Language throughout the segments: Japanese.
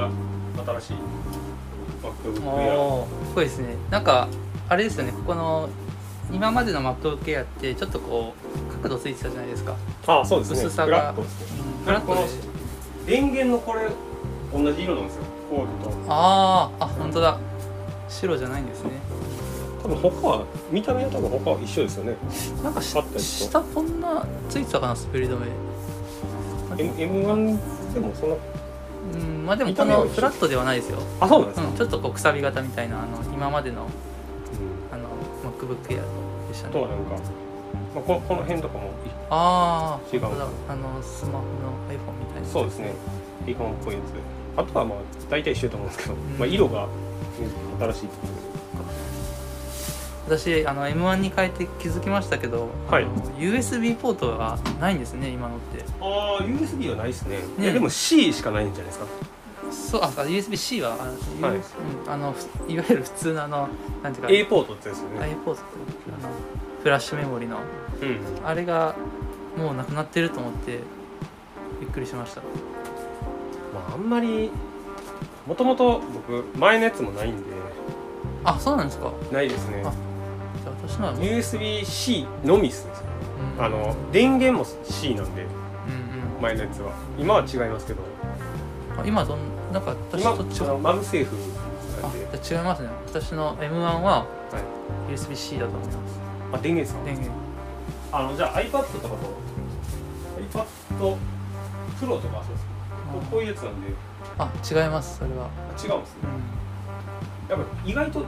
が新しい MacBook お Air おすごいですね。なんかあれですよね。ここの今までの MacBook Air ってちょっとこう角度ついてたじゃないですか。あそうですね。薄さが。フラットですね。電源のこれ同じ色なんですよ。コードと。あーあ本当だ。白じゃないんですね。多分他は見た目は多分他は一緒ですよね。なんか下こんなついてたかな滑り止め M- M1 でもそんなうんまあでもこのフラットではないですよ、あそうなんですか、うん、ちょっとこうくさび型みたいなあの今までのうん。あの MacBook Air でしたねあとはなんか、まあ、ここの辺とかもいああ違う。あのスマホの iPhone みたいなそうですね。iPhone っぽいやつ。あとはまあ大体一緒だと思うんですけど、ん。まあ、色が新しいっていう私あの M1 に変えて気づきましたけど、はい。USB ポートがないんですね今のって。ああ USB はないですね。ね。いやでも C しかないんじゃないですか？そうああ USB-C はあの、はい。うん、あのふいわゆる普通のあのなんていうか A ポートってやつですよ A ねポートってあのフラッシュメモリの。うん。あれがもうなくなってると思ってびっくりしました。まああんまりもともと僕前のやつもないんで。あそうなんですか。ないですね。あじゃあ私のは、USB-C のみっすね。うん。あの電源も C なんで。うん前のやつは。今は違いますけど。今どんなんか私今と違あのう MagSafe なんあ違いますね。私の M1 ははい。USB-C だと思います。あ電源ですか？電源。あのじゃあ iPad とかと iPad Pro とかそうですここういうやつなんで。あ違いますそれは、あ違うんですね。うん。やっぱ意外と違う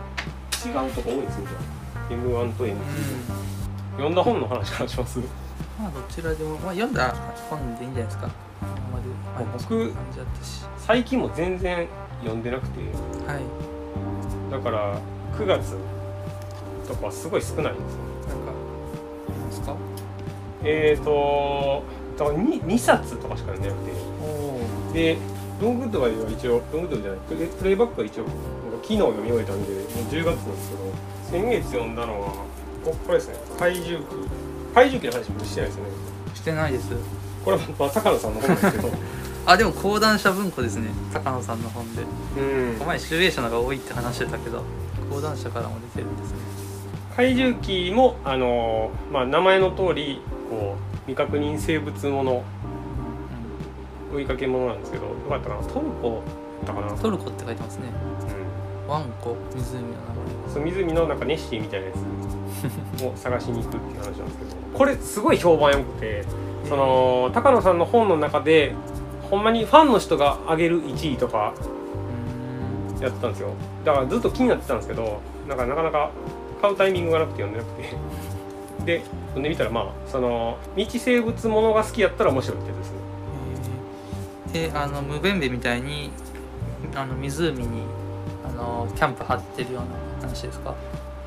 とこ多いですねじゃあ M1 と M2、うん読んだ本の話からします？まあどちらでも、まあ、読んだ本でいいんじゃないですか。あんな感じだったし。最近も全然読んでなくて。はい。だから9月とかはすごい少ないんですよ。なんかありますか？えーとだから 2, 2冊とかしか読んでなくて。でロンググッドは一応ロングッドじゃない。プレイバックは一応昨日読み終えたんでもう10月なんですけど先月読んだのはここれですね。怪獣記。怪獣記の話もしてないですね。してないです。これはまあ高野さんの本ですけど。あでも講談社文庫ですね。高野さんの本で。うん。お前集英社のが多いって話してたけど講談社からも出てるんですね。怪獣記もあのーまあ名前の通りこう未確認生物もの。追いかけものなんですけどどうやったかな。トルコだったかな、うん、トルコって書いてますね。うワンコ湖の名ん、そう湖のなんかネッシーみたいなやつ。を探しに行くっていう話なんですけど。これすごい評判良くてその高野さんの本の中でほんまにファンの人が上げる1位とか前やってたんですよ。だからずっと気になってたんですけどなんかなかなか買うタイミングがなくて読んでなくて。で読んでみたらまあその未知生物ものが好きやったら面白いってやつですねであのムベンベみたいにあの湖にあのキャンプ張ってるような話ですか？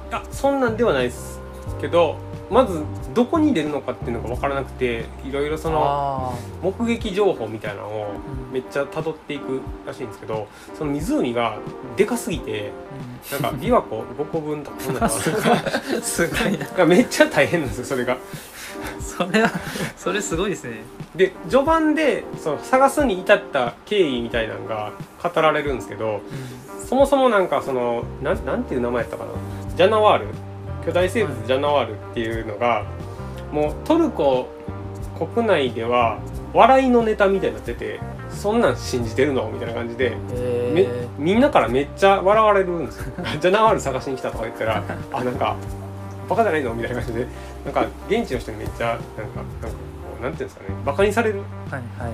いやそんなんではないですけどまずどこに出るのかっていうのが分からなくていろいろそのあ目撃情報みたいなのをうん。めっちゃ辿っていくらしいんですけどその湖がでかすぎてなんか琵琶湖5個分とかそんなのすごいすごいな。がめっちゃ大変なんですよそれが。それはそれすごいですね。で序盤でその探すに至った経緯みたいなのが語られるんですけどそもそもなんかそのなんなんていう名前やったかな。ジャナワール？巨大生物はい。ジャナワールっていうのがもうトルコ国内では笑いのネタみたいになっててそんなん信じてるの？みたいな感じでみんなからめっちゃ笑われるんですよ。ジャナワール探しに来たとか言ったらあなんかバカじゃないの？みたいな感じでなんか現地の人にめっちゃなんかなんかこうなんていうんですかねバカにされる。ー、はいはい。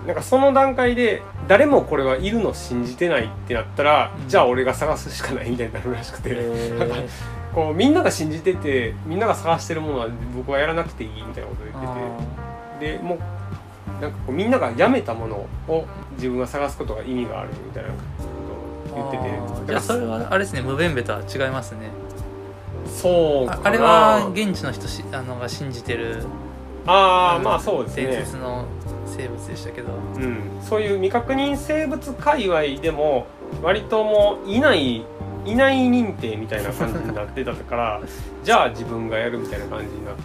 うん。なんかその段階で誰もこれはいるの信じてないってなったら、うん。じゃあ俺が探すしかないみたいになるらしくて、えなんかこうみんなが信じててみんなが探してるものは僕はやらなくていいみたいなことを言ってて。でもうなんかこうみんながやめたものを自分が探すことが意味があるみたいなことを言ってて。あー。じゃあそれはあれですねムベンベとは違いますねそうああれは現地の人しあのが信じてる。ああまあそうです伝ね説の生物でしたけど。うん、そういう未確認生物界隈でも割ともういないいない認定みたいな感じになってたから じゃあ自分がやるみたいな感じになな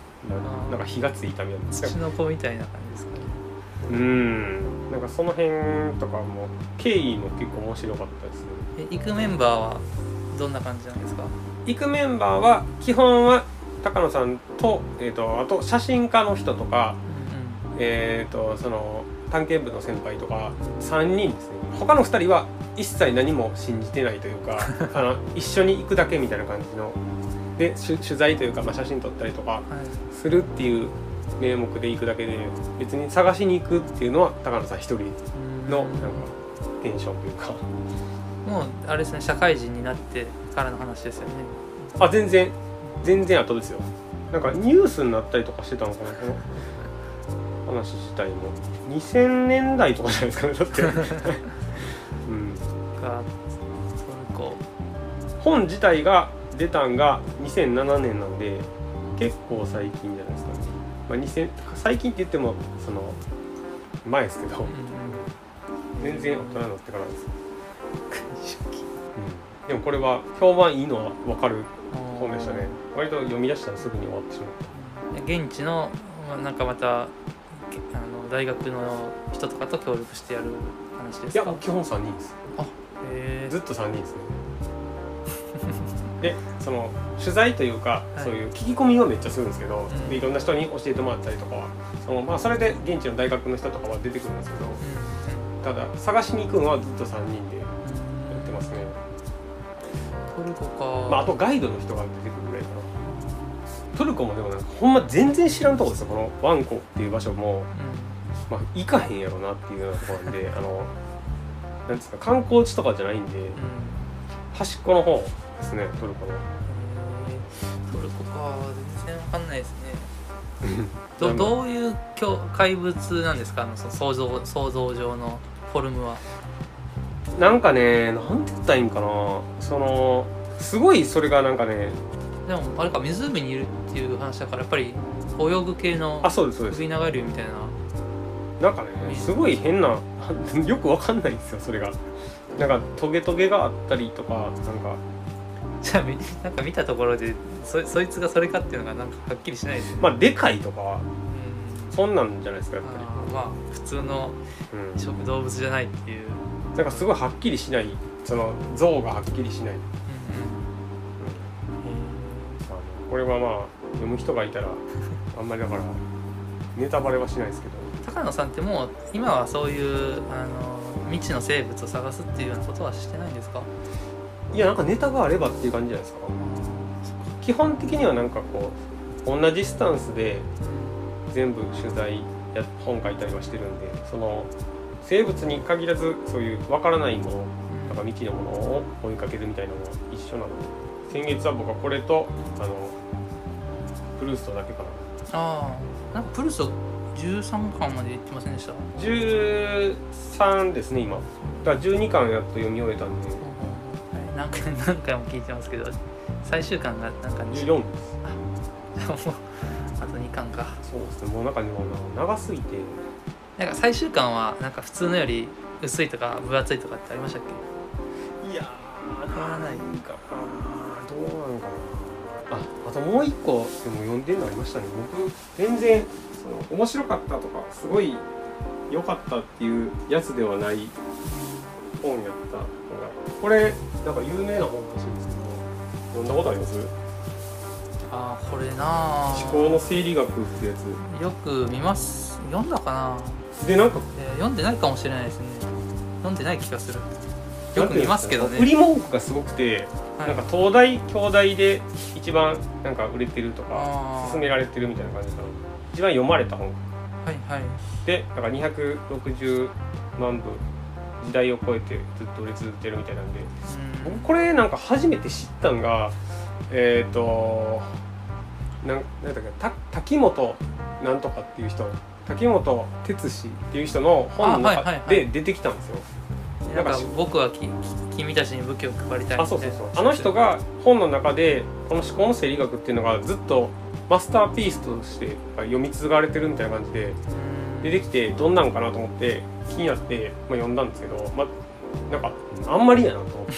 なんか火がついたみたいな。土の子みたいな感じですかね。うん。なんかその辺とかも経緯も結構面白かったですね。え行くメンバーはどんな感じなんですか？行くメンバーは基本は高野さんと,、えー、とあと写真家の人とか、えー、とその探検部の先輩とか3人ですね。他の2人は一切何も信じてないというか あの一緒に行くだけみたいな感じの。で取取材というか、まあ、写真撮ったりとかはい。するっていう名目で行くだけで別に探しに行くっていうのは高野さん一人のなんかテンションというかもうあれですね社会人になってからの話ですよね。あ全然全然後ですよ。なんかニュースになったりとかしてたのかなこの話自体も。2000年代とかじゃないですかねだって、うん、がトルコ本自体が出たんが2007年なんで結構最近じゃないですかね、まあ、2000最近って言ってもその前ですけど。うん全然大人になってからです、うん、でもこれは評判いいのは分かる本でしたね。割と読み出したらすぐに終わってしまった。現地のまあなんかまたけあの大学の人とかと協力してやる話ですか？いや基本3人です。へずっと3人ですね。でその取材というか、はい。そういう聞き込みはめっちゃするんですけど、ん。でいろんな人に教えてもらったりとかはその、まあ、それで現地の大学の人とかは出てくるんですけどただ探しに行くのはずっと3人でやってますね、トルコか、まあ、あとガイドの人が出てくるぐらいかなトルコもでもなんかほんま全然知らんとこですよこのワンコっていう場所も、まあ、行かへんやろなっていうようなところなんで あのなんですか観光地とかじゃないんでうん。うん端っこの方ですねトルコの。トルコか。全然わかんないですね。どどういう境怪物なんですか？あのその想像想像上のフォルムはなんかねなんて言ったらいいんかな。そのすごいそれがなんかねでもあれか湖にいるっていう話だからやっぱり泳ぐ系のあそうですそうです。首みたいな。なんかねすごい変な よくわかんないんですよそれが。なんかトゲトゲがあったりとかなんか。じゃあみなんか見たところでそそいつがそれかっていうのがなんかはっきりしないですね、まあでかいとかうん。そんなんじゃないですかやっぱあーまあ普通のり、うん、食動物じゃないっていう、なんかすごいはっきりしない。その像がはっきりしない、うんこれはまあ読む人がいたらあんまりだから ネタバレはしないですけど。高野さんってもう今はそういうあの未知の生物を探すっていうようなことはしてないんですか？いやなんかネタがあればっていう感じじゃないですか。基本的にはなんかこう同じスタンスで全部取材や本書いたりはしてるんでその生物に限らずそういうわからないものなんか未知のものを追いかけるみたいなのは一緒なので先月は僕はこれとあのプルーストだけかな。ああなんかプルスト13巻までいってませんでした？13ですね今。だから12巻やっと読み終えたんで。はい。何回何回も聞いてますけど最終巻がなんか2 14です。あと2巻か。そうですね。もう中にも長すぎてなんか最終巻はなんか普通のより薄いとか分厚いとかってありましたっけ？いやー変わらないかなどうなのかな。ああともう一個でも読んでるのありましたね。僕全然その面白かったとかすごい良かったっていうやつではない本やったのがこれなんか有名な本らしいんですけど読んだことあります？ああこれなあ思考の生理学ってやつ。よく見ます。読んだかな、でなんかえー読んでないかもしれないですね。読んでない気がする。よくなんていうんですか見ますけどね。売り文句がすごくて、はい。なんか東大京大で一番なんか売れてるとかあー。勧められてるみたいな感じかな一番読まれた本。はいはい。でなんか260万部時代を超えてずっと売れ続けてるみたいなんで。うん。僕これなんか初めて知ったんがえっ、となんなんだっけた滝本なんとかっていう人滝本哲司っていう人の本の中あはいはいはい。で出てきたんですよ。なんか僕は君たちに武器を配りたいあそうそうそう。あの人が本の中でこの思考の生理学っていうのがずっとマスターピースとして読み継がれてるみたいな感じでうん。出てきてどんなんかなと思って気になって、まあ、読んだんですけど、まあ、なんかあんまりやなと思って。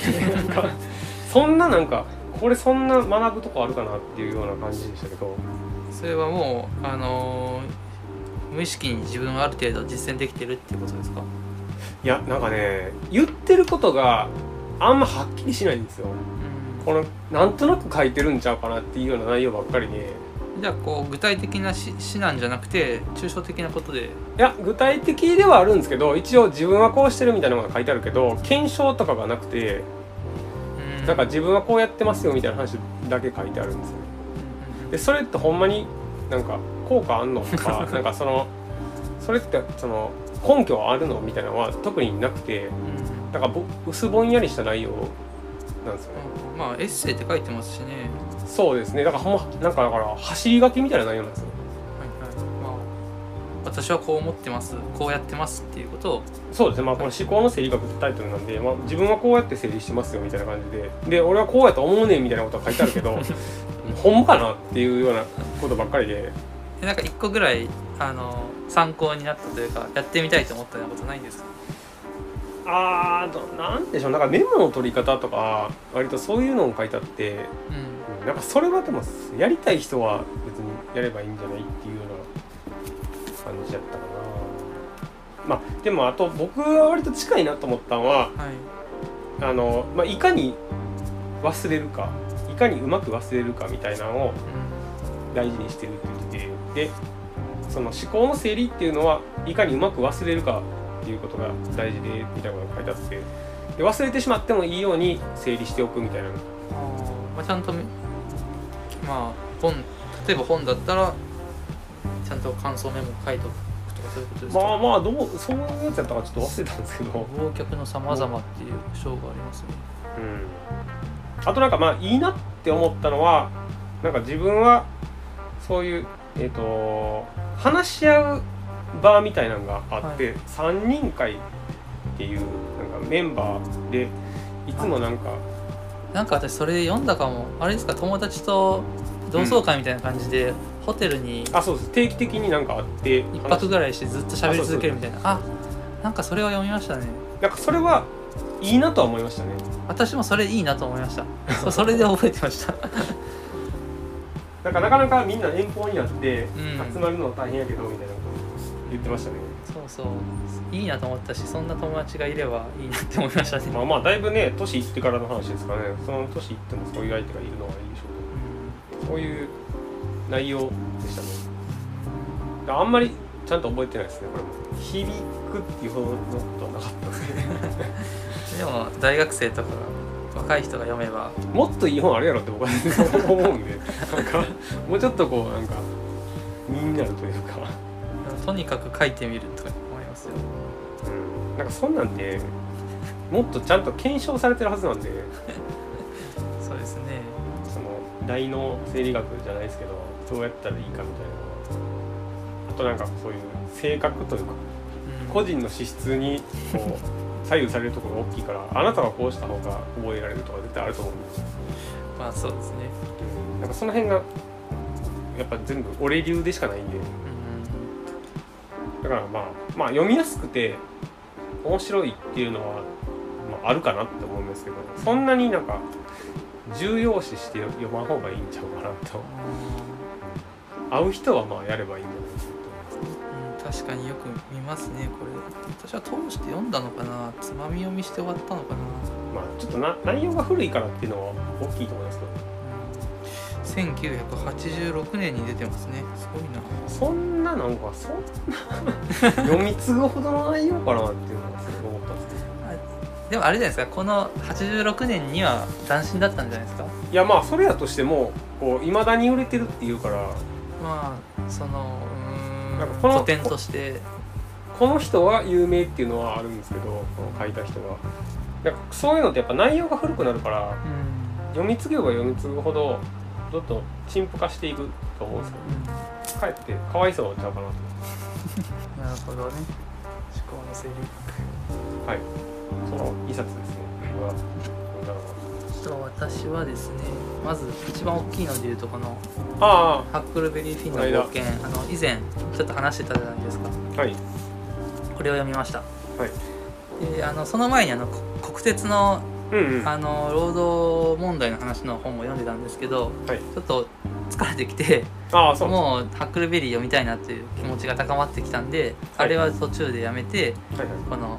そんななんかこれそんな学ぶとこあるかなっていうような感じでしたけど。それはもうあのー無意識に自分はある程度実践できてるっていうことですか？いやなんかね言ってることがあんまはっきりしないんですよ。うん。このなんとなく書いてるんちゃうかなっていうような内容ばっかりでじゃあこう具体的なし指南じゃなくて抽象的なことで。いや具体的ではあるんですけど一応自分はこうしてるみたいなのが書いてあるけど検証とかがなくてうん。なんか自分はこうやってますよみたいな話だけ書いてあるんですよ。ねでそれってほんまになんか効果あんのとか なんかそのそれってその根拠あるのみたいなのは特になくてうん。なんかぼ薄ぼんやりした内容なんですよね。うんまあエッセイって書いてますしね。そうですね。だからほんまなんかだから走り書きみたいな内容なんですよ。私はこう思ってます。こうやってますっていうことを。そうですね。まあこの思考の整理学ってタイトルなんで、まあ、自分はこうやって整理してますよみたいな感じで。で俺はこうやと思うねんみたいなことが書いてあるけど ほんまかなっていうようなことばっかりででなんか一個ぐらいあの参考になったというかやってみたいと思ったようなことないんですか？あーどなんでしょう。なんかメモの取り方とか割とそういうのを書いてあってうん。うんなんかそれはでもやりたい人は別にやればいいんじゃないっていうような感じだったかな。まあでもあと僕は割と近いなと思ったのははい。あの、まあ、いかに忘れるかいかにうまく忘れるかみたいなのを大事にしてるって言っててでその思考の整理っていうのはいかにうまく忘れるかっていうことが大事でみたいなことが書いてあってで忘れてしまってもいいように整理しておくみたいな。まあ、ちゃんとめまあ本例えば本だったらちゃんと感想メモ書いておくとかそういうことですか、まあまあどうそういうやつやったかちょっと忘れたんですけど、忘却の様々っていう章がありますね。うん、あとなんかまあいいなって思ったのはなんか自分はそういうえっ、と話し合う場みたいなのがあって、3人会っていうなんかメンバーでいつもなんかなんか私それ読んだかも。あれですか？友達と同窓会みたいな感じで、ホテルにあそうです。定期的になんかあって一泊ぐらいしてずっと喋り続けるみたいな。あなんかそれは読みましたね。なんかそれはいいなとは思いましたね。私もそれいいなと思いました。それで覚えてましたなんかなかなかみんな遠方になってうん。集まるの大変やけどみたいなこと言ってましたね、そうそう。いいなと思ったしそんな友達がいればいいなって思いましたね、まあまあだいぶね年いってからの話ですからね。その年いってもそういう相手がいるのはいいでしょうけどそういう内容でしたね。あんまりちゃんと覚えてないですねこれも。響くっていうほどのことはなかったんです でも大学生とか若い人が読めば。もっといい本あるやろって僕は思うんで。なんかもうちょっとこうなんか身になるというか、とにかく書いてみるとか思いますよ。うん、なんかそんなんでもっとちゃんと検証されてるはずなんで。そうですね。その大脳生理学じゃないですけどどうやったらいいかみたいな。あとなんかそういう性格というかうん。個人の資質にこう 左右されるところが大きいからあなたはこうした方が覚えられるとか絶対あると思うんです。よまあそうですね。なんかその辺がやっぱ全部俺流でしかないんで。うん。だからまあまあ読みやすくて面白いっていうのは、まあ、あるかなって思うんですけどそんなになんか重要視して読まん方がいいんちゃうかなと。会う人はまあやればいいんじゃないかうん確かによく見ますねこれ。私は通して読んだのかな？つまみ読みして終わったのかな？とまあちょっとな内容が古いからっていうのは大きいと思いますけど。うん。1986年に出てますね。すごいな。そんななんかそんな 読み継ぐほどの内容かなっていうのはすごい思ったんですけど。でもあれじゃないですか。この86年には斬新だったんじゃないですか？いやまあそれやとしてもこう未だに売れてるっていうから。まあそのうなんかこの古典として。この人は有名っていうのはあるんですけどこの書いた人がなんかそういうのってやっぱ内容が古くなるからうん。読み継げば読み継ぐほどどんどん陳腐化していくと思うんですけどかえってかわいそうちゃうかなと。なるほどね。思考の整理はい。その一冊ですね。僕はと私はですねまず一番大きいのでいうとこのあハックルベリーフィンの冒険。あの以前ちょっと話してたじゃないですか。あはい。これを読みました。はい。であのその前にあのこ国鉄のうんうん。はあの労働問題の話の本を読んでたんですけどい。ちょっと疲れてきてああそう。もうハックルベリー読みたいなっていう気持ちが高まってきたんで、はい。あれは途中でやめてはいはい。このハ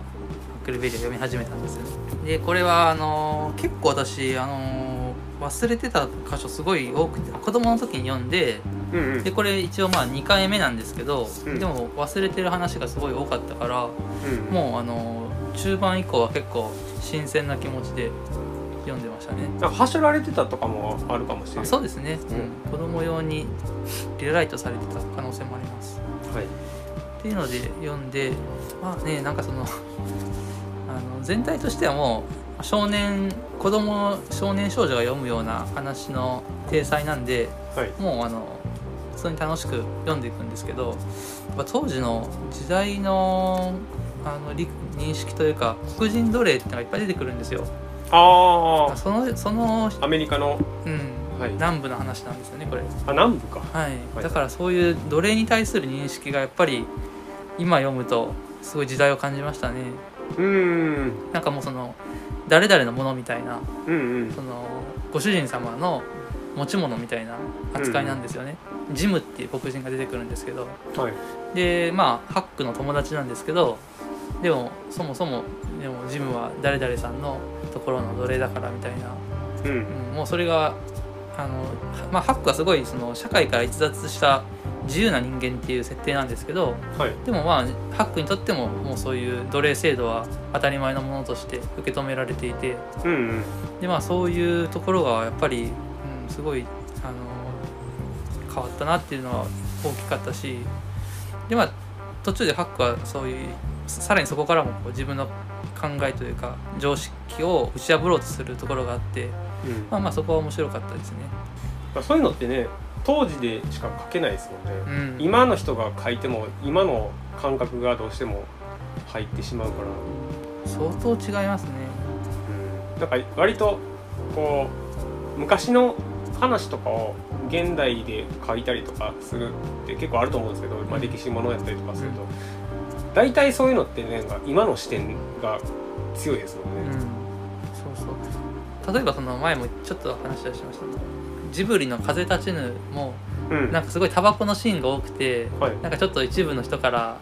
ックルベリーを読み始めたんですよでこれはあのー結構私あのー忘れてた箇所すごい多くて子供の時に読んでうんうん。でこれ一応まあ2回目なんですけど、うん。でも忘れてる話がすごい多かったからうんもうあのー中盤以降は結構新鮮な気持ちで読んでましたね。はしょられてたとかもあるかもしれなあいそうですね、うん。子供用にリライトされてた可能性もあります。はい。っていうので読んでまあねなんかそのあの全体としてはもう少年子供少年少女が読むような話の体裁なんではい。もうあの普通に楽しく読んでいくんですけど当時の時代のあの理認識というか黒人奴隷ってのがいっぱい出てくるんですよ。あそのその、あアメリカの？うん。はい。南部の話なんですよねこれ。あ南部か。はい、はい。だからそういう奴隷に対する認識がやっぱり今読むとすごい時代を感じましたねなんかもうその誰々のものみたいなうんうん。そのご主人様の持ち物みたいな扱いなんですよね、ジムっていう黒人が出てくるんですけど。はい。でまあハックの友達なんですけどでもそもそもでもジムは誰々さんのところの奴隷だからみたいな。うん。うん、もうそれがあの、まあ、ハックはすごいその社会から逸脱した自由な人間っていう設定なんですけどはい。でもまあハックにとってももうそういう奴隷制度は当たり前のものとして受け止められていてうんうん。でまあそういうところがやっぱり、うん、すごいあの変わったなっていうのは大きかったしでまあ途中でハックはそういうさらにそこからもこう自分の考えというか常識を打ち破ろうとするところがあってうん。まあまあそこは面白かったですね。まあそういうのってね当時でしか書けないですもんね、うん、今の人が書いても今の感覚がどうしても入ってしまうから、相当違いますね。うん、なんか割とこう昔の話とかを現代で書いたりとかするって結構あると思うんですけど、まあ、歴史ものやったりとかすると、大体そういうのってねなんか今の視点が強いですもんうん、ね。そうそう。例えばその前もちょっと話はしましたけどジブリの「風立ちぬ」もうん。なんかすごいタバコのシーンが多くてはい、なんかちょっと一部の人から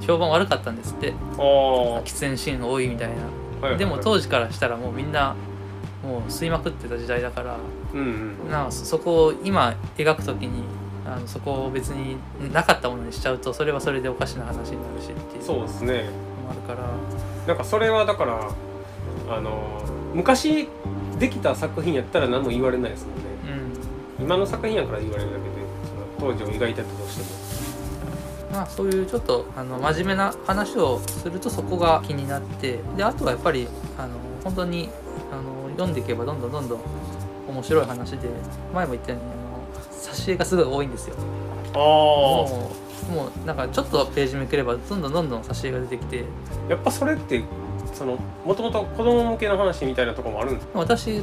評判悪かったんですって。喫煙シーンが多いみたいな。はいでも当時からしたらもうみんなもう吸いまくってた時代だからうんうんなんかそそこを今描く時にあのそこを別になかったものにしちゃうとそれはそれでおかしな話になるしっていうそうですね。あるから。なんかそれはだからあの昔できた作品やったら何も言われないですもんね。うん今の作品やから言われるだけでその当時を描いてたとしても。まあ、そういうちょっとあの真面目な話をするとそこが気になってであとはやっぱりあの本当にあの読んでいけばどんどんどんどん面白い話で前も言ったようにあの挿絵がすごい多いんですよ。あもうもうなんかちょっとページめくればどんどんどんどん挿絵が出てきて。やっぱそれってそのもともと子供向けの話みたいなところもあるんです私、えっ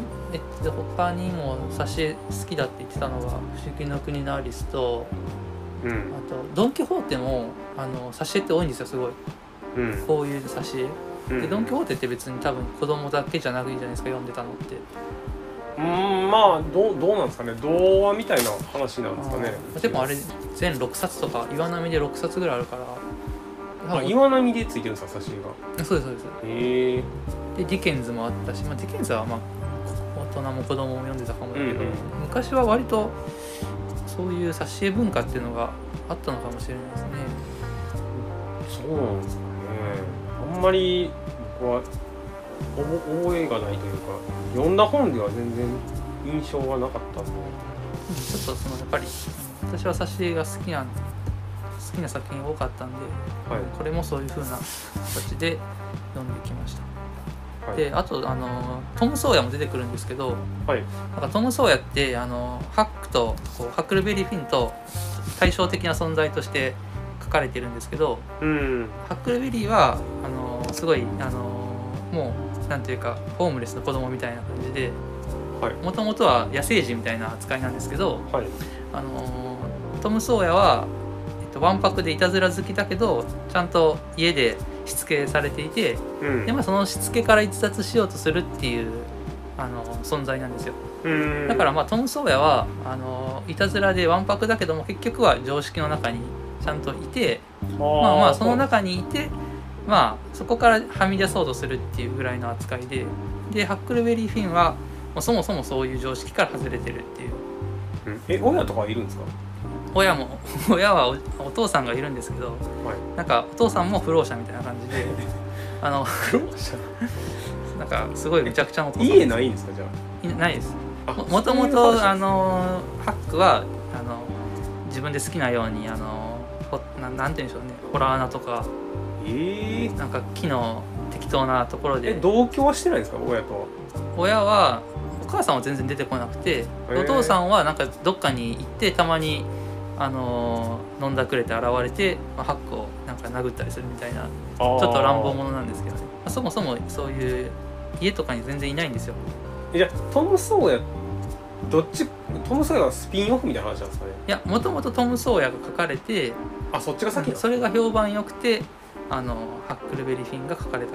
と、他にも挿絵好きだって言ってたのが「不思議の国のアリスと」うん。あと「ドン・キホーテも」あの挿絵って多いんですよすごい。うん。こういう挿絵。うん。でドン・キホーテって別に多分子供だけじゃなくいいじゃないですか読んでたのって。うんまあどうどうなんですかね？童話みたいな話なんですかね？でもあれ全6冊とか岩波で6冊ぐらいあるからあ岩波でついてるんですか挿絵が。そうですそうです。へえ。でディケンズもあったし、まあ、ディケンズはまあ大人も子供も読んでたかもだけど、うんうん。昔は割とそういう挿絵文化っていうのがあったのかもしれないですね。そうなんですかね。あんまり僕は覚覚えがないというか読んだ本では全然印象がなかったちょっとそのやっぱり私は挿絵が好きなん好きな作品多かったんで、はい。これもそういう風な形で読んできました。はい。であとあのトム・ソーヤも出てくるんですけどはい。なんかトム・ソーヤってあのハックとこうハックルベリー・フィンと対照的な存在として書かれてるんですけどうん。ハックルベリーはあのすごいあのもうなんていうかホームレスの子供みたいな感じではい。もともとは野生児みたいな扱いなんですけどはい。あのトム・ソーヤは、と、わんぱくでいたずら好きだけどちゃんと家でしつけされていてうん。で、まあ、そのしつけから逸脱しようとするっていうあの存在なんですよ。うん。だからまあトム・ソーヤはあのいたずらでわんぱくだけども結局は常識の中にちゃんといてままあまあその中にいてまあそこからはみ出そうとするっていうぐらいの扱いででハックルベリー・フィンはもうそもそもそういう常識から外れてるっていう。うん。え親とかいるんですか？親も 親はおお父さんがいるんですけどはい。なんかお父さんも不老者みたいな感じで あの苦労者？なんかすごいむちゃくちゃなお父さん家ないんですかじゃいないです。あももともとあのハックはあの自分で好きなようにあのほななんて言うんでしょうね。ホラー穴とか。ええなんか木の適当なところえで同居はしてないんですか親とは？親はお母さんは全然出てこなくてー。お父さんはなんかどっかに行ってたまにあの飲んだくれて現れて、まあ、ハックをなんか殴ったりするみたいなちょっと乱暴者なんですけどね、まあそもそもそういう家とかに全然いないんですよ。じゃあトム・ソーヤどっちトム・ソーヤはスピンオフみたいな話なんですかね？いやもともとトム・ソーヤが書かれてあそっちが先それが評判良くてあのハックルベリー・フィンが書かれた。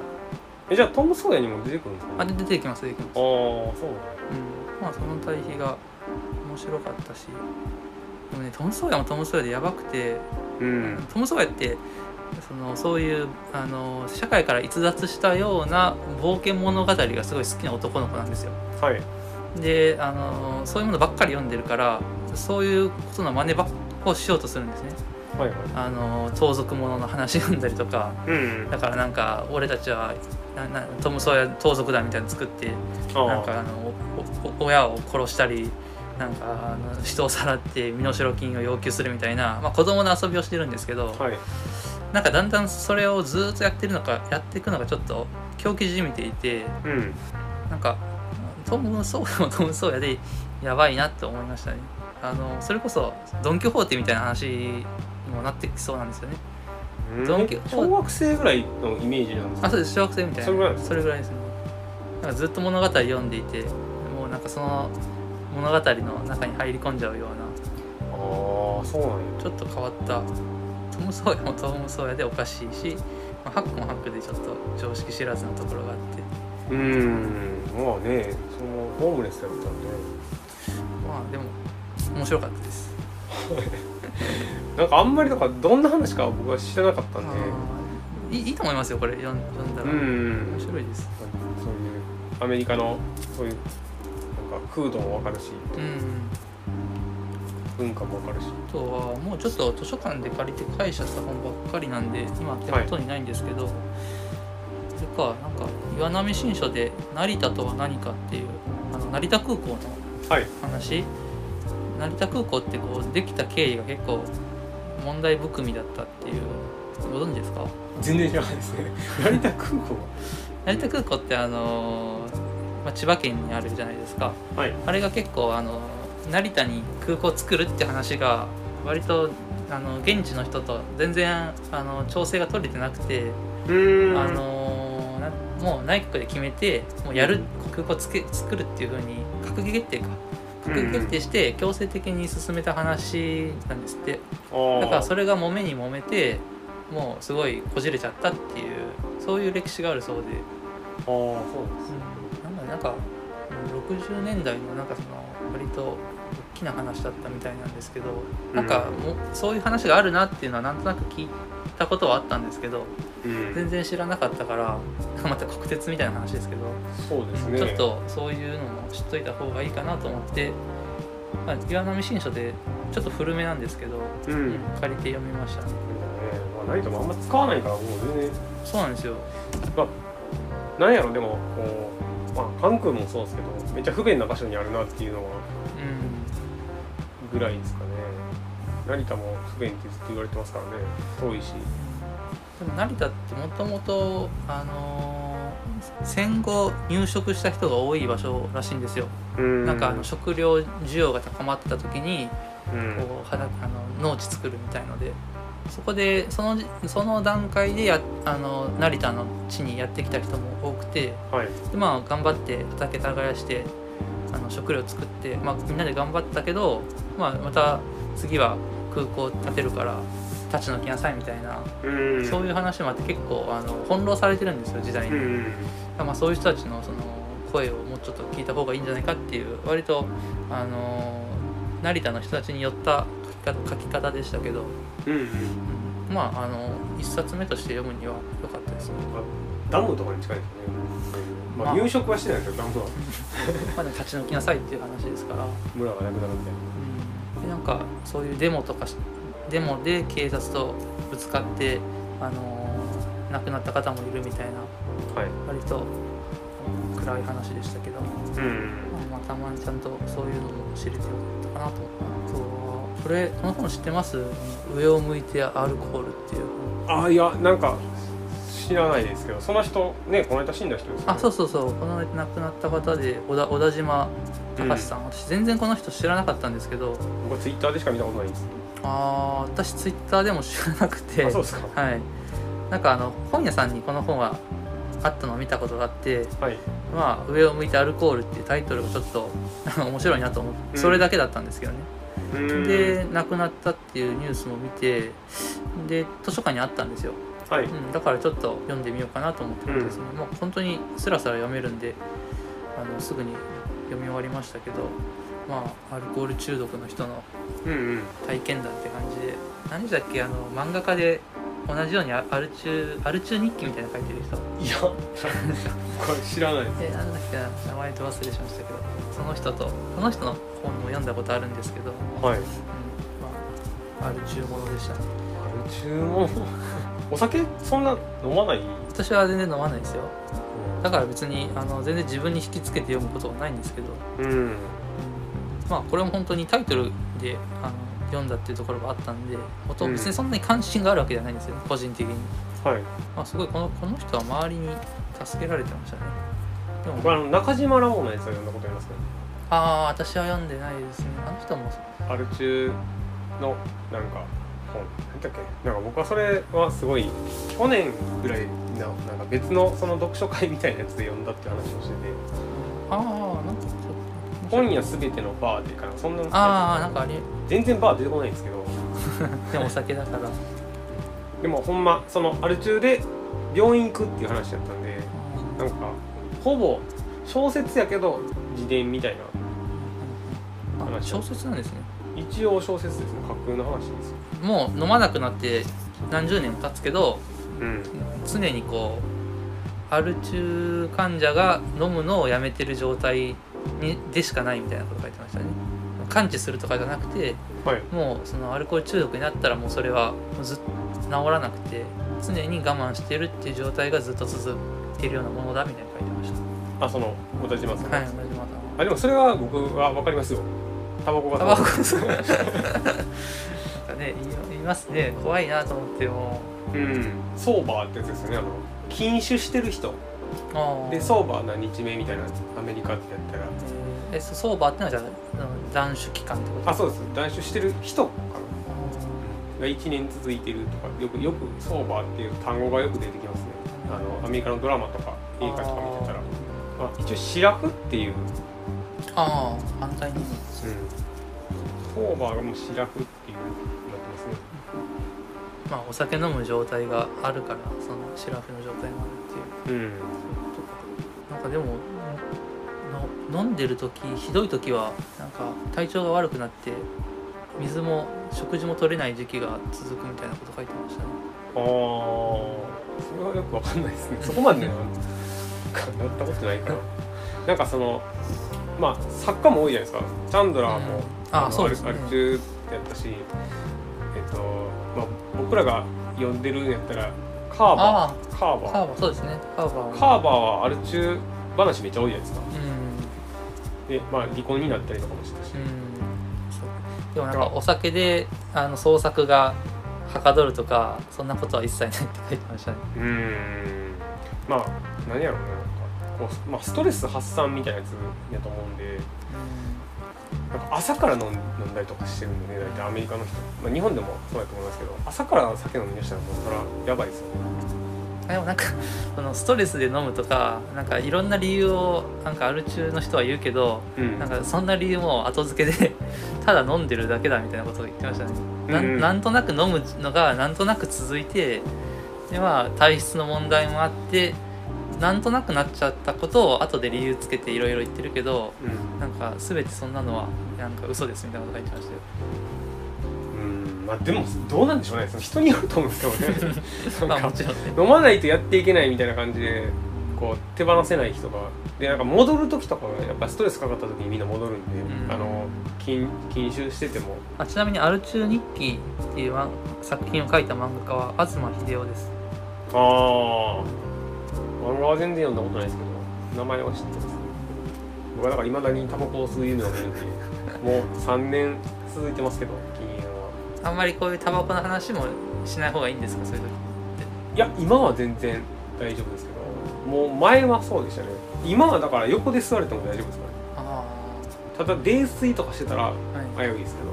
えじゃあトム・ソーヤにも出てくるんですかあで出てきます出てきます、うん、ああそうまあその対比が面白かったしでもねトム・ソーヤもトム・ソーヤでやばくてうん。トム・ソーヤってそのそういうあの社会から逸脱したような冒険物語がすごい好きな男の子なんですよ。はい。であのそういうものばっかり読んでるからそういうことの真似ばっかをしようとするんですね。はいはい。あの盗賊者の話読んだりとか。うんだからなんか俺たちはななトム・ソーヤ盗賊団みたいなの作ってあなんかあのおお親を殺したりなんかあの人をさらって身代金を要求するみたいな、まあ、子供の遊びをしてるんですけど、はい。なんかだんだんそれをずっとやってるのかやっていくのがちょっと狂気じみていてうん。なんかトム・ソーヤもトム・ソーヤでやばいなって思いましたね。あのそれこそドン・キホーテみたいな話にもなってきそうなんですよね。ドンキ小学生ぐらいのイメージなんですか？あそうです。小学生みたいな。それぐらいですそれぐらいですね。なんかずっと物語読んでいてもうなんかその物語の中に入り込んじゃうようなああそうなんや。ちょっと変わった。トム・ソーヤもトム・ソーヤでおかしいし、まあ、ハックもハックでちょっと常識知らずなところがあって。うんまあねそのホームレスだったんで。まあでも面白かったです。なんかあんまりだからどんな話か僕は知らなかったんで。いいいいと思いますよこれ読んだうら、ん。面白いです。そういうアメリカのそういうか風土もわかるしうん文化もわかるし。あとはもうちょっと図書館で借りて返した本ばっかりなんで今手元にないんですけど、それかなんか岩波新書で「成田とは何か」っていうあの成田空港のはい。話成田空港ってこうできた経緯が結構問題含みだったっていうご存知ですか？全然知らないですね。成田空港成田空港ってあのーまあ、千葉県にあるじゃないですか。はい。あれが結構あの成田に空港を作るって話が割とあの現地の人と全然あの調整が取れてなくて、うん。あのなもう内閣で決めてもうやる空港つけ作るっていうふうに閣議決定か。閣議決定して強制的に進めた話なんですって。だからそれれが揉めに揉めてもうすごいこじれちゃったっていうそういう歴史があるそうで。ああそうですなんだなんかうん60年代のなんかその割と大きな話だったみたいなんですけど、なんかもうそういう話があるなっていうのはなんとなく聞いたことはあったんですけどうん。全然知らなかったから また国鉄みたいな話ですけど、そうですね。ちょっとそういうのも知っといた方がいいかなと思って、まあ、岩波新書でちょっと古めなんですけど、うん、借りて読みました。ね。まあ、ナイトもあんま使わないからもう全然。そうなんですよ。なんやろでもこうまあ関空もそうですけどめっちゃ不便な場所にあるなっていうのはうん。ぐらいですかね。成田も不便ってずっと言われてますからね。遠いし。でも成田ってもともとあのー戦後入植した人が多い場所らしいんですよ、うん。なんかあの食料需要が高まった時にうん。こうはだあの農地作るみたいのでそこでそのその段階でやあの成田の地にやってきた人も多くてはい。でまあ頑張って畑耕してあの食料作って、まあ、みんなで頑張ったけど、まあ、また次は空港建てるから立ち退きなさいみたいなうん。そういう話もあって結構あの翻弄されてるんですよ時代に、うんまあ、そういう人たちのその声をもうちょっと聞いた方がいいんじゃないかっていう割とあの成田の人たちによった書き方でしたけど、うんうんうん。まああの一冊目として読むには良かったです。ね。ダムとかに近いですよね。まあ。あ入植はしてないですよダムは。まあ、ね、立ち退きなさいっていう話ですから、村がなくなるみたいでなんかそういうデモとかしデモで警察とぶつかって、あの亡くなった方もいるみたいな。なはい。割とうん暗い話でしたけど、まうん。あ、まあたまにちゃんとそういうのも知れてよかったかなとあとはこれこの本知ってます？上を向いてアルコールっていう。あいやなんか知らないですけどその人ねこの間死んだ人ですよね。本あそうそうそう。この亡くなった方で小田小田島隆さん、私全然この人知らなかったんですけど。僕ツイッターでしか見たことないんです。あー私ツイッターでも知らなくて。あそうですか。はい、なんかあの本屋さんにこの本はあったのを見たことがあってはい「まあ、上を向いてアルコール」っていうタイトルがちょっと面白いなと思ってうん。それだけだったんですけどね、うんで亡くなったっていうニュースも見てで図書館にあったんですよ、はい。うん、だからちょっと読んでみようかなと思ってですね、もう本当にスラスラ読めるんであのすぐに読み終わりましたけどまあアルコール中毒の人のうんうん。体験談って感じで何でしたっけ？あの漫画家で同じようにアアル中アル中日記みたいなの書いてる人。いやこれ知らない。ですえなんだっけな？名前と忘れしましたけどその人とその人の本も読んだことあるんですけど、うん。はいまあ、アル中ものでした。ねアル中もお酒そんな飲まない？私は全然飲まないですよ。だから別にあの全然自分に引きつけて読むことはないんですけど、うん。うん。まあこれも本当にタイトルであの読んだっていうところがあったんで元うん。別にそんなに関心があるわけじゃないんですよ個人的に。はい。まあ、すごいこのこの人は周りに助けられてましたねでも僕あの中島ラモのやつは読んだことありますねああ私は読んでないですね。あの人もアル中のなんか本。何だっけ？なんか僕はそれはすごい去年ぐらいななんか別のその読書会みたいなやつで読んだって話をしてて。ああなんか本屋すべてのバーでかな。そんなああなんかあれ全然バー出てこないんですけど。でもお酒だから。でもほんまそのアル中で病院行くっていう話だったんでなんかほぼ小説やけど自伝みたいなあ小説なんですね。一応小説ですね架空の話ですよ。もう飲まなくなって何十年も経つけどうん。常にこうアル中患者が飲むのをやめてる状態にでしかないみたいなこと書いてましたね。完治するとかじゃなくてはい。もうそのアルコール中毒になったらもうそれはずっと治らなくて常に我慢してるっていう状態がずっと続いてるようなものだみたいな書いてましあその小田島さん、たはい同じまあでもそれは僕は分かりますよ。タバコがたタバコ。なんかね言い言いますね。怖いなと思っても。うん。ソーバーってやつですよね。あの禁酒してる人。でソーバー何日目みたいなアメリカってやったら。えソーバーってのはじゃあ断酒期間ってこと？あそうです。断酒してる人かな。が1年続いてるとかよくよくソーバーっていう単語がよく出てきますねあのアメリカのドラマとか映画とか見てたらまあ、一応シラフっていう、うん、ああ反対に。ソーバーがもうシラフっていうなってますね。まあお酒飲む状態があるからそのシラフの状態もあるっていう。うん。なんかでもの飲んでる時ひどい時はなんか体調が悪くなって水も食事も取れない時期が続くみたいなこと書いてましたね。ああそれはよくわかんないですね。そこまでねなったことないから。なんかそのまあ作家も多いじゃないですか。チャンドラーも、うん。あのそうですね。アルアル中やったしえっとまあ僕らが読んでるんやったらカーバあー。カーあバー。カーバーそうですね。カーバーは。カーバーはアル中話めっちゃ多いじゃないですか。うん。でまあ離婚になったりとかもしたし、うん。でもなんかお酒であの創作がはかどるとかそんなことは一切ないって書いて。ましたねうーん。まあ何やろうねな。んかこう、まあ、ストレス発散みたいなやつやと思うんで。なんか朝から飲ん飲んだりとかしてるんでね。大体アメリカの人、まあ、日本でもそうやと思いますけど朝から酒飲み出したらもうそれはやばいですよ。ねでもなんかそのストレスで飲むとかなんかいろんな理由をなんかアル中の人は言うけどうん。なんかそんな理由も後付けでただ飲んでるだけだみたいなことを言ってましたね。ななんとなく飲むのがなんとなく続いてでまあ体質の問題もあってなんとなくなっちゃったことを後で理由つけていろいろ言ってるけどうん。なんか全てそんなのはなんか嘘ですみたいなこと書いてましたよ。うん。まあでもどうなんでしょうね。その人によると思うんですけどね。まあもちろんね。飲まないとやっていけないみたいな感じでこう手放せない人がでなんか戻る時とかやっぱストレスかかった時にみんな戻るんで、うん。あの禁禁酒してても。あちなみに「アル中日記」っていう漫作品を書いた漫画家は東秀夫です。ああ漫画は全然読んだことないですけど名前は知ってます。僕はだからいまだにタバコを吸う夢を見るんでもう3年続いてますけど禁煙は。あんまりこういうタバコの話もしない方がいいんですかそういう時いや今は全然大丈夫ですけどもう前はそうでしたね。今はだから横で吸われても大丈夫ですかね。あただ泥酔とかしてたらあはい。危ういですけど。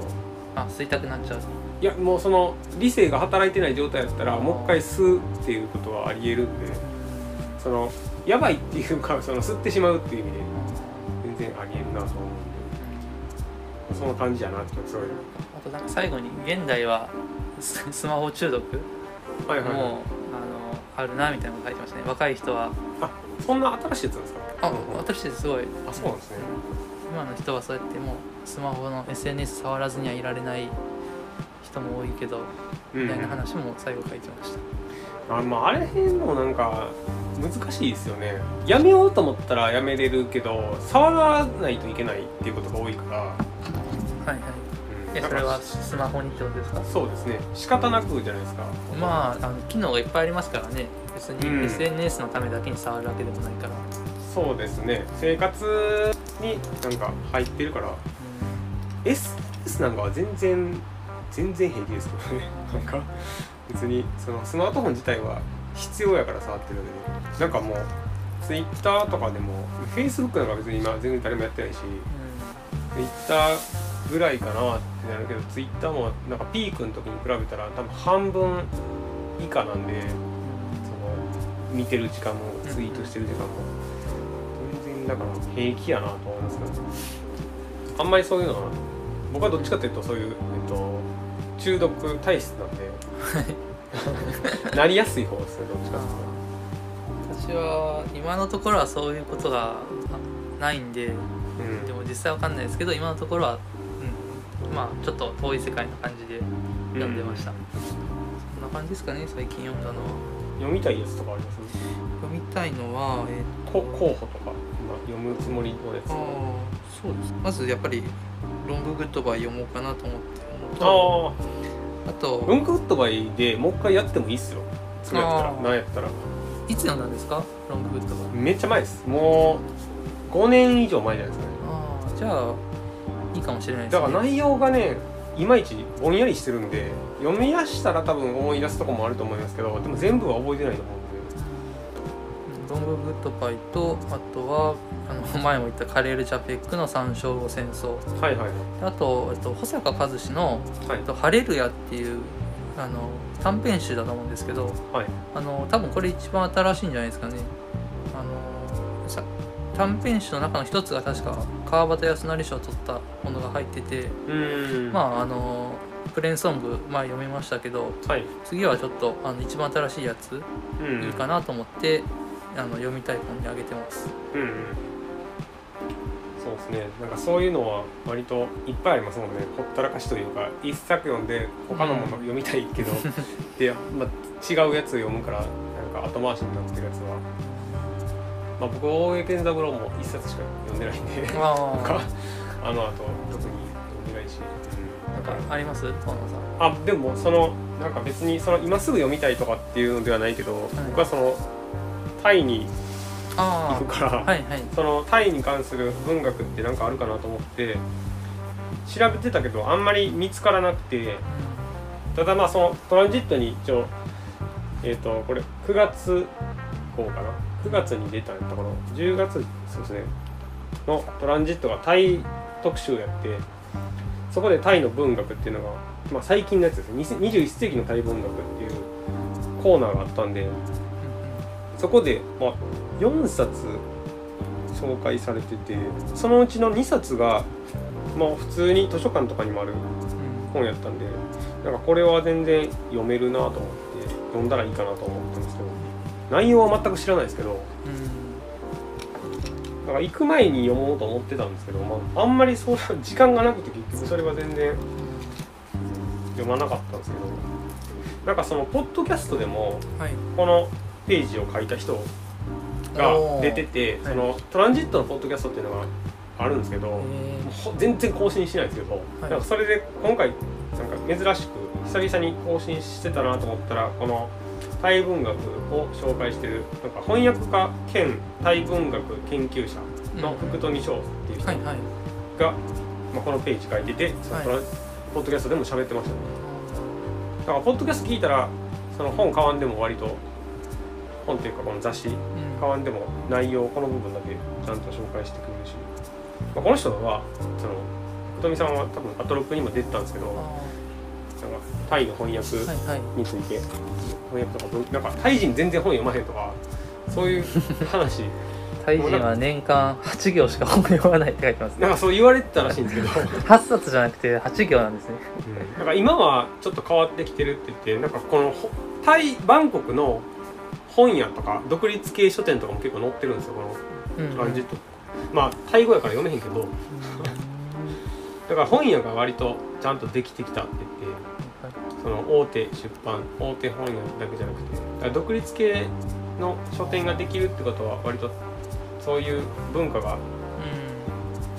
あ吸いたくなっちゃう。いやもうその理性が働いてない状態だったらもう一回吸うっていうことはありえるんでそのやばいっていうか その吸ってしまうっていう意味で全然ありえるなと思うんで。その感じやなってすごいあとなんか最後に現代はススマホ中毒？はいはい、はい、もうあるなみたいなのが書いてましたね。若い人は。あそんな新しいやつなんですか？あうん私すごい。あそうなんですね。今の人はそうやってもうスマホの SNS 触らずにはいられない人も多いけどうんみたいな話も最後書いてました、あまああれ辺もなんか難しいですよね。やめようと思ったらやめれるけど触らないといけないっていうことが多いから、はいはい。うんえそれはスマホにってことですか？そうですね。仕方なくじゃないですか。まああの機能がいっぱいありますからね。別にうん。SNS のためだけに触るわけでもないから、そうですね。生活になんか入ってるから。SNS なんかは全然全然平気ですけどね。なんか別にそのスマートフォン自体は必要やから触ってるだけで。なんかもう Twitter とかでも Facebook なんか別に今全然誰もやってないし。うん。Twitter ぐらいかなってなるけど Twitter もなんかピークの時に比べたら多分半分以下なんでその見てる時間もツイートしてる時間も。全然だから平気やなと思いますけど。あんまりそういうのは僕はどっちかというとそういう、えっと、中毒体質なんで。なりやすい方ですねどっちかという私は今のところはそういうことがあないんでと、でも実際わかんないですけど今のところは、うん、まあちょっと遠い世界な感じで読んでました、そんな感じですかね最近読んだのは。読みたいやつとかあります？読みたいのはえーこ候補とか今読むつもりのやつ。ああそうです。まずやっぱり「ロンググッドバイ」読もうかなと思ってああとロングウッドバイでもう一回やってもいいっすよ。それやったら。何やったら。いつ読んだんですか？ロンググッドバイ。めっちゃ前です。もう5年以上前じゃないですかね。ああじゃあいいかもしれないですね。だから内容がねいまいちぼんやりしてるんで読み出したら多分思い出すとこもあると思いますけどでも全部は覚えてないと思ロンググッドバイとあとはあの前も言ったカレル・チャペックの山椒魚戦争。うんではいはい。あと、えっと、保坂和志のはい。えっと「ハレルヤ」っていうあの短編集だと思うんですけどはい。あの多分これ一番新しいんじゃないですかね。あのさ短編集の中の一つが確か川端康成賞を取ったものが入っててまああのプレーンソング前読みましたけどはい。次はちょっとあの一番新しいやつうん。いいかなと思って、あの読みたい本にあげてます。うんうん。そうですね。なんかそういうのは割といっぱいありますもんね。ほったらかしというか一作読んで他のもの読みたいけど、で、まあ、違うやつ読むからなんか後回しになってるやつは、まあ、僕大江健三郎も一冊しか読んでないんで なんあかあの後特に読んでないし、うん、だからあります？あでもそのなんか別にその今すぐ読みたいとかっていうのではないけど、僕はそのタイにあ行くから、あはいはい。そのタイに関する文学って何かあるかなと思って調べてたけどあんまり見つからなくてただまあそのトランジットに一応えっ、とこれ9月号かな9月に出たんだこの10月そうですねのトランジットがタイ特集やってそこでタイの文学っていうのが、まあ、最近のやつですね。20 21世紀のタイ文学っていうコーナーがあったんでそこで、まあ、4冊紹介されててそのうちの2冊が、まあ、普通に図書館とかにもある本やったんでなんかこれは全然読めるなと思って読んだらいいかなと思ってますけど。内容は全く知らないですけどうん。だから行く前に読もうと思ってたんですけど、まあ、あんまりそう時間がなくて結局。それは全然。読まなかったんですけどなんかそのポッドキャストでもはい。このページを書いた人が出てておーそのトランジットのポッドキャストっていうのがあるんですけど、全然更新しないんですけど、はい。なんかそれで今回なんか珍しく久々に更新してたなと思ったらこのタイ文学を紹介してるなんか翻訳家兼タイ文学研究者の福富翔っていう人が、はいはい。まあ、このページ書いててそのポッドキャストでも喋ってましたね。だからポッドキャスト聞いたらその本買わんでも割と本っていうかこの雑誌うん。買わんでも内容この部分だけちゃんと紹介してくれるし、まあ、この人はその福富さんは多分アトロックにも出てたんですけどなんタイの翻訳ーはいはい。について。翻訳とか文なんかタイ人全然本読まへんとかそういう話。タイ人は年間8行しか本読まないって書いてますね。なんかそう言われてたらしいんですけど。8冊じゃなくて8行なんですね。なんか今はちょっと変わってきてるって言ってなんかこのほタイバンコクの本屋とか独立系書店とかも結構載ってるんですよこうんのトランジット、まあタイ語やから読めへんけどだから本屋が割とちゃんとできてきたって言ってその大手出版大手本屋だけじゃなくて独立系の書店ができるってことは割とそういう文化がうん。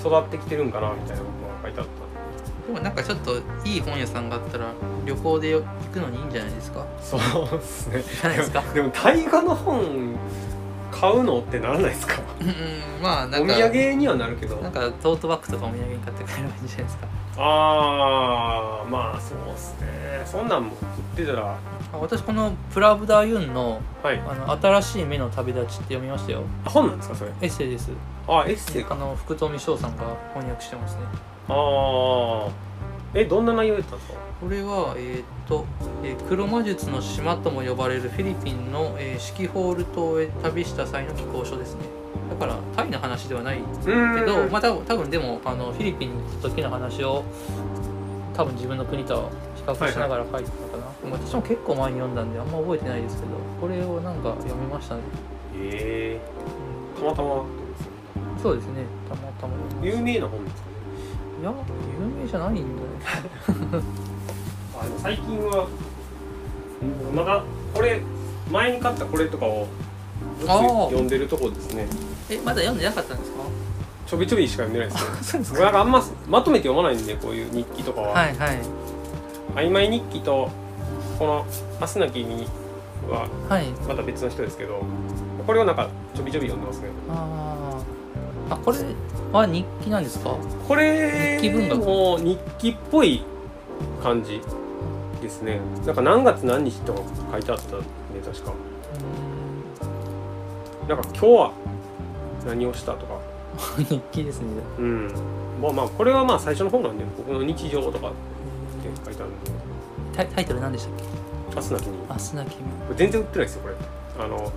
育ってきてるんかなみたいなことが書いてあった。でもなんかちょっといい本屋さんがあったら旅行で行くのにいいんじゃないですか？そうですね。じゃないですか？でも大河の本買うのってならないですか？うんまあなおんか。土産にはなるけど。なんかトートバッグとかお土産に買って帰ればいいんじゃないですか。ああまあそうですね。そんなんも売ってたら。あ私このプラブダーユンのはい。あの新しい目の旅立ちって読みましたよ。あ本なんですかそれ？エッセイです。あエッセイか。あの福富翔さんが翻訳してますね。ああえどんな内容やったんですか？これはえーっと、えー黒魔術の島とも呼ばれるフィリピンの、えーシキホール島へ旅した際の寄稿書ですね。だからタイの話ではないけうど、まあ、多分多分でもあのフィリピンに行った時の話を多分自分の国と比較しながら書いてたかな、まあ私も結構前に読んだんであんま覚えてないですけどこれをなんか読みましたね、ええうたまたまそうですね。たまたま有名な本ですか？ねいや有名じゃないんだよね。あでも最近はうんまだこれ前に買ったこれとかを読んでるとこですね。えまだ読んでなかったんですか？ちょびちょびしか読んでないです。ね そうです僕なんかあんままとめて読まないんでこういう日記とかは、はいはい。曖昧日記とこの「明日なき君」ははい。また別の人ですけどこれをなんかちょびちょび読んでますね。あーあこれは日記なんですか？これ日記文学。も日記っぽい感じですね。なんか何月何日とか書いてあったんで確か。なんか今日は何をしたとか。日記ですね。うん。まあまあこれはまあ最初の方なんで僕の日常とかって書いてあるんで。タイタイトル何でしたっけ？明日なきに明日な君これ全然売ってないですよこれ。あの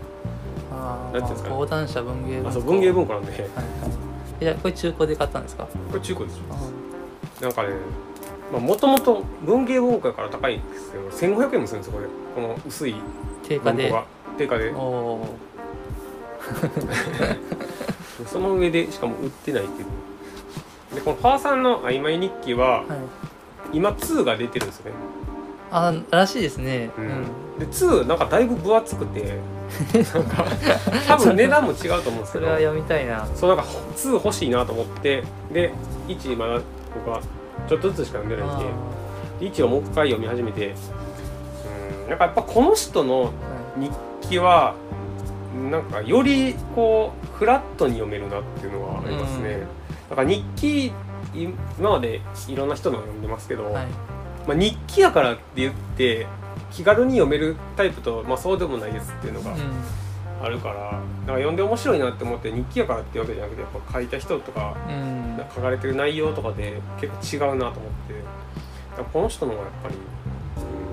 あーなんていうんですかね。講談社文芸文庫。あそう文芸文庫なんで。はいはい。いやこれ中古で買ったんですか？これ中古です。なんかねもともと文芸文庫やから高いんですけど1500円もするんですよこれ。この薄いー定価で？定価で。おお その上でしかも売ってないっていう。でこのファーさんの「曖昧日記は」はい。今2が出てるんですよね、あらしいですね。ううん。ん、で2なんかだいぶ分厚くてなんか多分値段も違うと思うんですけど それは読みたいな。そうなんか2欲しいなと思ってで1まだ僕はちょっとずつしか読んでないんであで1をもう一回読み始めてうんなんかやっぱこの人のー日記はなんかよりこうフラットに読めるなっていうのはありますね。だから日記い今までいろんな人の読んでますけど、はいはいまあ、日記やからって言って気軽に読めるタイプと、まあ、そうでもないですっていうのがうん。あるから、なんか読んで面白いなって思って日記やからってわけじゃなくてやっぱ書いた人とかうん。書かれてる内容とかで結構違うなと思ってこの人の方がやっぱり、うん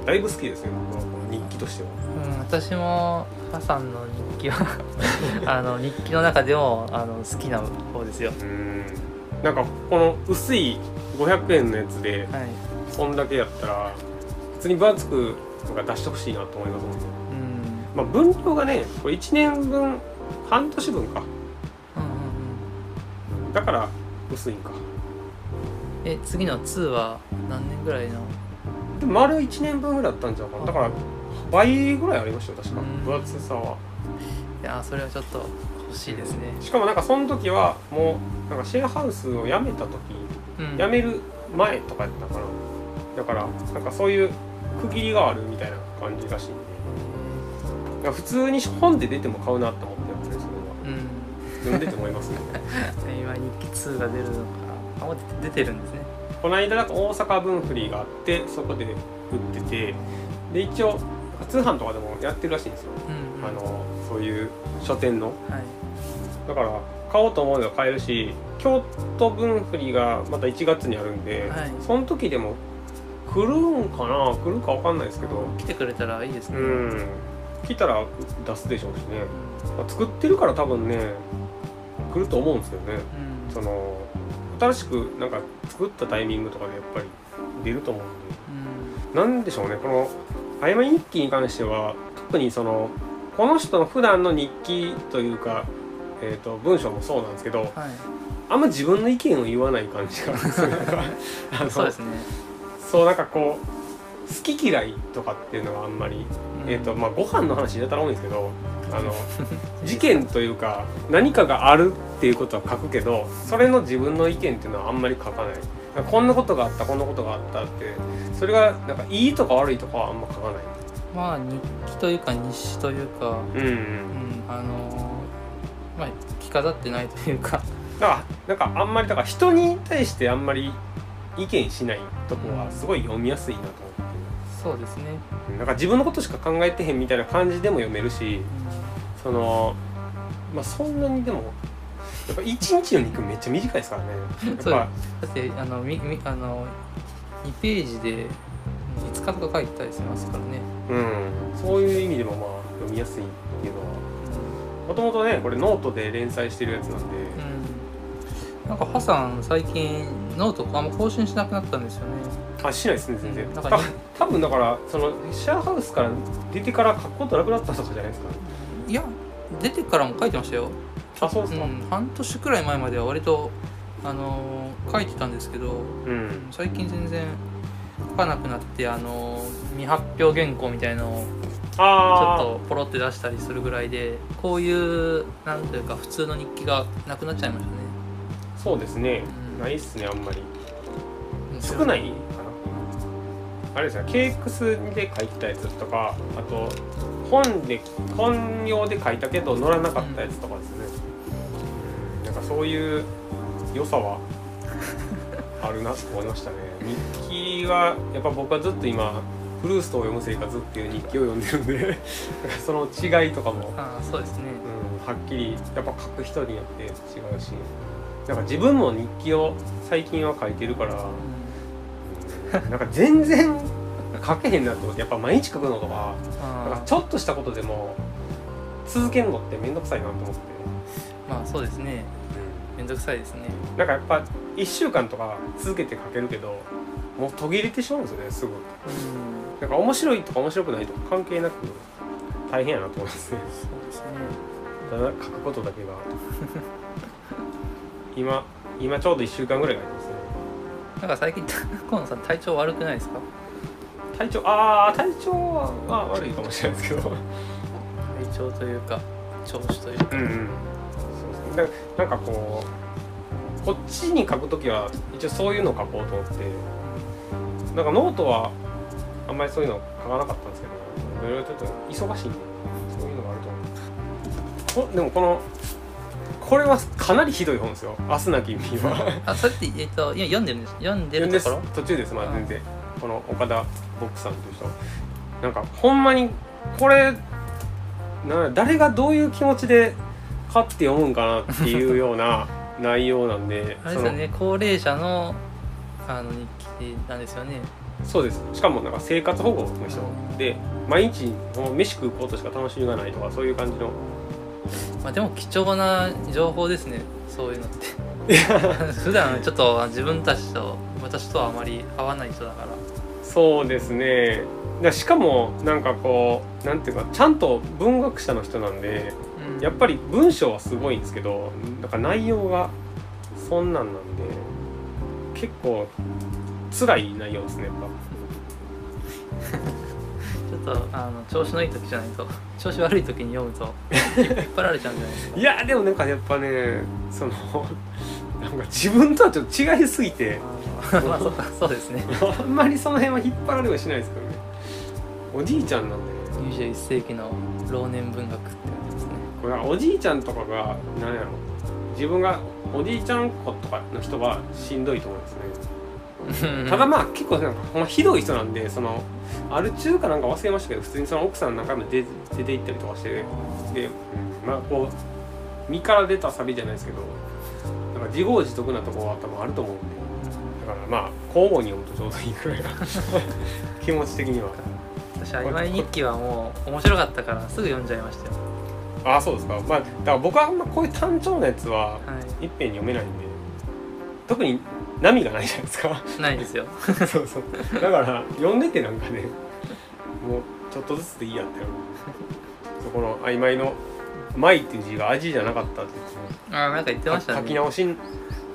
だいぶ好きですね僕はこの日記としては。うん、私もハさんの日記は あの日記の中でもあの好きな方ですよ。うん。なんかこの薄い500円のやつではいこんだけやったら普通に分厚くなんか出してほしいなと思いますもんね。うん。まあ、分量がねこれ1年分半年分か。うんうんうん。だから薄いんか。え次の2は何年ぐらいの？でも丸1年分ぐらいだったんじゃうかな。だから倍ぐらいありましたよ確か。うん。分厚さは。いやーそれはちょっと欲しいですね。しかもなんかその時はもうなんかシェアハウスを辞めた時うん。辞める前とかやったかなだからなんかそういう区切りがあるみたいな感じらしい。んで普通に本で出ても買うなって思ってやっぱりそれはうん。読んでて思いますね。今日記2が出るのかあもう出てるんですね。この間なんか大阪分振りがあってそこで売っててで一応通販とかでもやってるらしいんですよ、うん、うん、あのそういう書店の。はい。だから買おうと思えば買えるし京都分振りがまた1月にあるんで、はい。その時でも来るんかな？来るかわかんないですけど。来てくれたらいいですね。うん。来たら出すでしょうしね、まあ作ってるから多分ね来ると思うんですけどね。うん。その新しくなんか作ったタイミングとかでやっぱり出ると思うんで。うん。なんでしょうね。この「あやま日記」に関しては特にそのこの人の普段の日記というか、えー、と文章もそうなんですけどはい。あんま自分の意見を言わない感じがある。んですよなんか あのそうですねそうなんかこう好き嫌いとかっていうのはあんまり、えーとまあ、ご飯の話だったら多いんですけどあの 事件というか何かがあるっていうことは書くけどそれの自分の意見っていうのはあんまり書かない。こんなことがあったこんなことがあったってそれがなんかいいとか悪いとかはあんま書かない。まあ日記というか日誌というかうんうん。うんあのーまあ着飾ってないというか。だからなんかあんまりだから人に対してあんまり意見しないとこはすごい読みやすいなと思って。そうですね、うんなんか自分のことしか考えてへんみたいな感じでも読めるしそのまあそんなにでもやっぱ一日の肉めっちゃ短いですからね。やっぱだってあのみみあの2ページで5日とか書いてたりしますからね、うん。そういう意味でもまあ読みやすいっていうのは。もともとねこれノートで連載してるやつなんで、うん、なんかハさん最近ノートあんま更新しなくなったんですよね。あしないですね全然、たうんかね多分だからそのシェアハウスから出てから書くことなくなったとかじゃないですか。いや出てからも書いてましたよ、あそうですか。うん、半年くらい前までは割とあのー書いてたんですけどうん。最近全然書かなくなってあのー未発表原稿みたいのをちょあっとポロって出したりするぐらいでこういうなんというか普通の日記がなくなっちゃいましたね。あそうですね、うん。ないっすねあんまり。うん。少ないかな。あれですねケークスで書いたやつとかあと本で本用で書いたけど載らなかったやつとかですね、うんなんかそういう良さは あるなと思いましたね。日記はやっぱ僕はずっと今フルーストを読む生活っていう日記を読んでるんで その違いとかも、ああそうですね。うん、はっきりやっぱ書く人によって違うしなんか自分も日記を最近は書いてるからなんか全然書けへんなと思ってやっぱ毎日書くのとかなんかあちょっとしたことでも続けるのって面倒くさいなと思って、あまあそうですね。めんどくさいですね。なんかやっぱ1週間とか続けて書けるけどもう途切れてしまうんですよねすぐうん。なんか面白いとか面白くないとか関係なく大変やなと思いますね。そうですね。ただ書くことだけが 今今ちょうど1週間ぐらいがありますね。なんか最近 河野さん体調悪くないですか？体調ああ体調は、まあ、悪いかもしれないですけど。体調というか調子というか。うんうん。そうですね。ななんかこうこっちに書くときは一応そういうのを書こうと思って。なんかノートはあんまりそういうの書かなかったんですけどいろいろちょっと忙しいんでそういうのがあると思う。こでもこのこれはかなりひどい本ですよ「明日なき君は」あそれってえっと今読んでるんです読んでるですところ？途中ですまああ全然。この岡田ボックさんという人。なんかほんまにこれな誰がどういう気持ちで買って読むんかなっていうような内容なんで あれですよね高齢者のあの日記なんですよね。そうです。しかもなんか生活保護の人で毎日もう飯食うことしか楽しみがないとかそういう感じのまあでも貴重な情報ですね。そういうのって。普段ちょっと自分たちと私とはあまり合わない人だから。そうですね。でしかもなんかこうなんていうかちゃんと文学者の人なんでうん。やっぱり文章はすごいんですけどなんか内容がそんなんなんで結構辛い内容ですねやっ ちょっとあの調子のいい時じゃないと。調子悪い時に読むと引っ張られちゃうんじゃないですか。ぱいやでもなんかやっぱねそのなんか自分とはちょっと違いすぎて。まあそうかそうですね。あんまりその辺は引っ張られはしないですけどね。おじいちゃんなんで21世紀の老年文学って感じですね。これはおじいちゃんとかが何やろ。自分がおじいちゃん子とかの人はしんどいと思うんですねただまあ結構なんかほんまひどい人なんでそのある中華なんか忘れましたけど普通にその奥さん何回も出出て行ったりとかしてで、うんまあこう身から出たサビじゃないですけどなんか自業自得なところは多分あると思うんで。だからまあ交互に読むとちょうどいいくらいな 気持ち的には。私曖昧日記はもう面白かったからすぐ読んじゃいましたよ。ああそうですか。まあだから僕はあんまこういう単調なやつははいっぺんに読めないんで。特に波がないじゃないですか。ないですよ。そうそう。だから読んでてなんかねもうちょっとずつでいいやって。そこの曖昧の「昧」っていう字が味じゃなかったって言ってあーなんか言ってましたね。書き直しん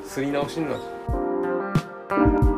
すり直しになって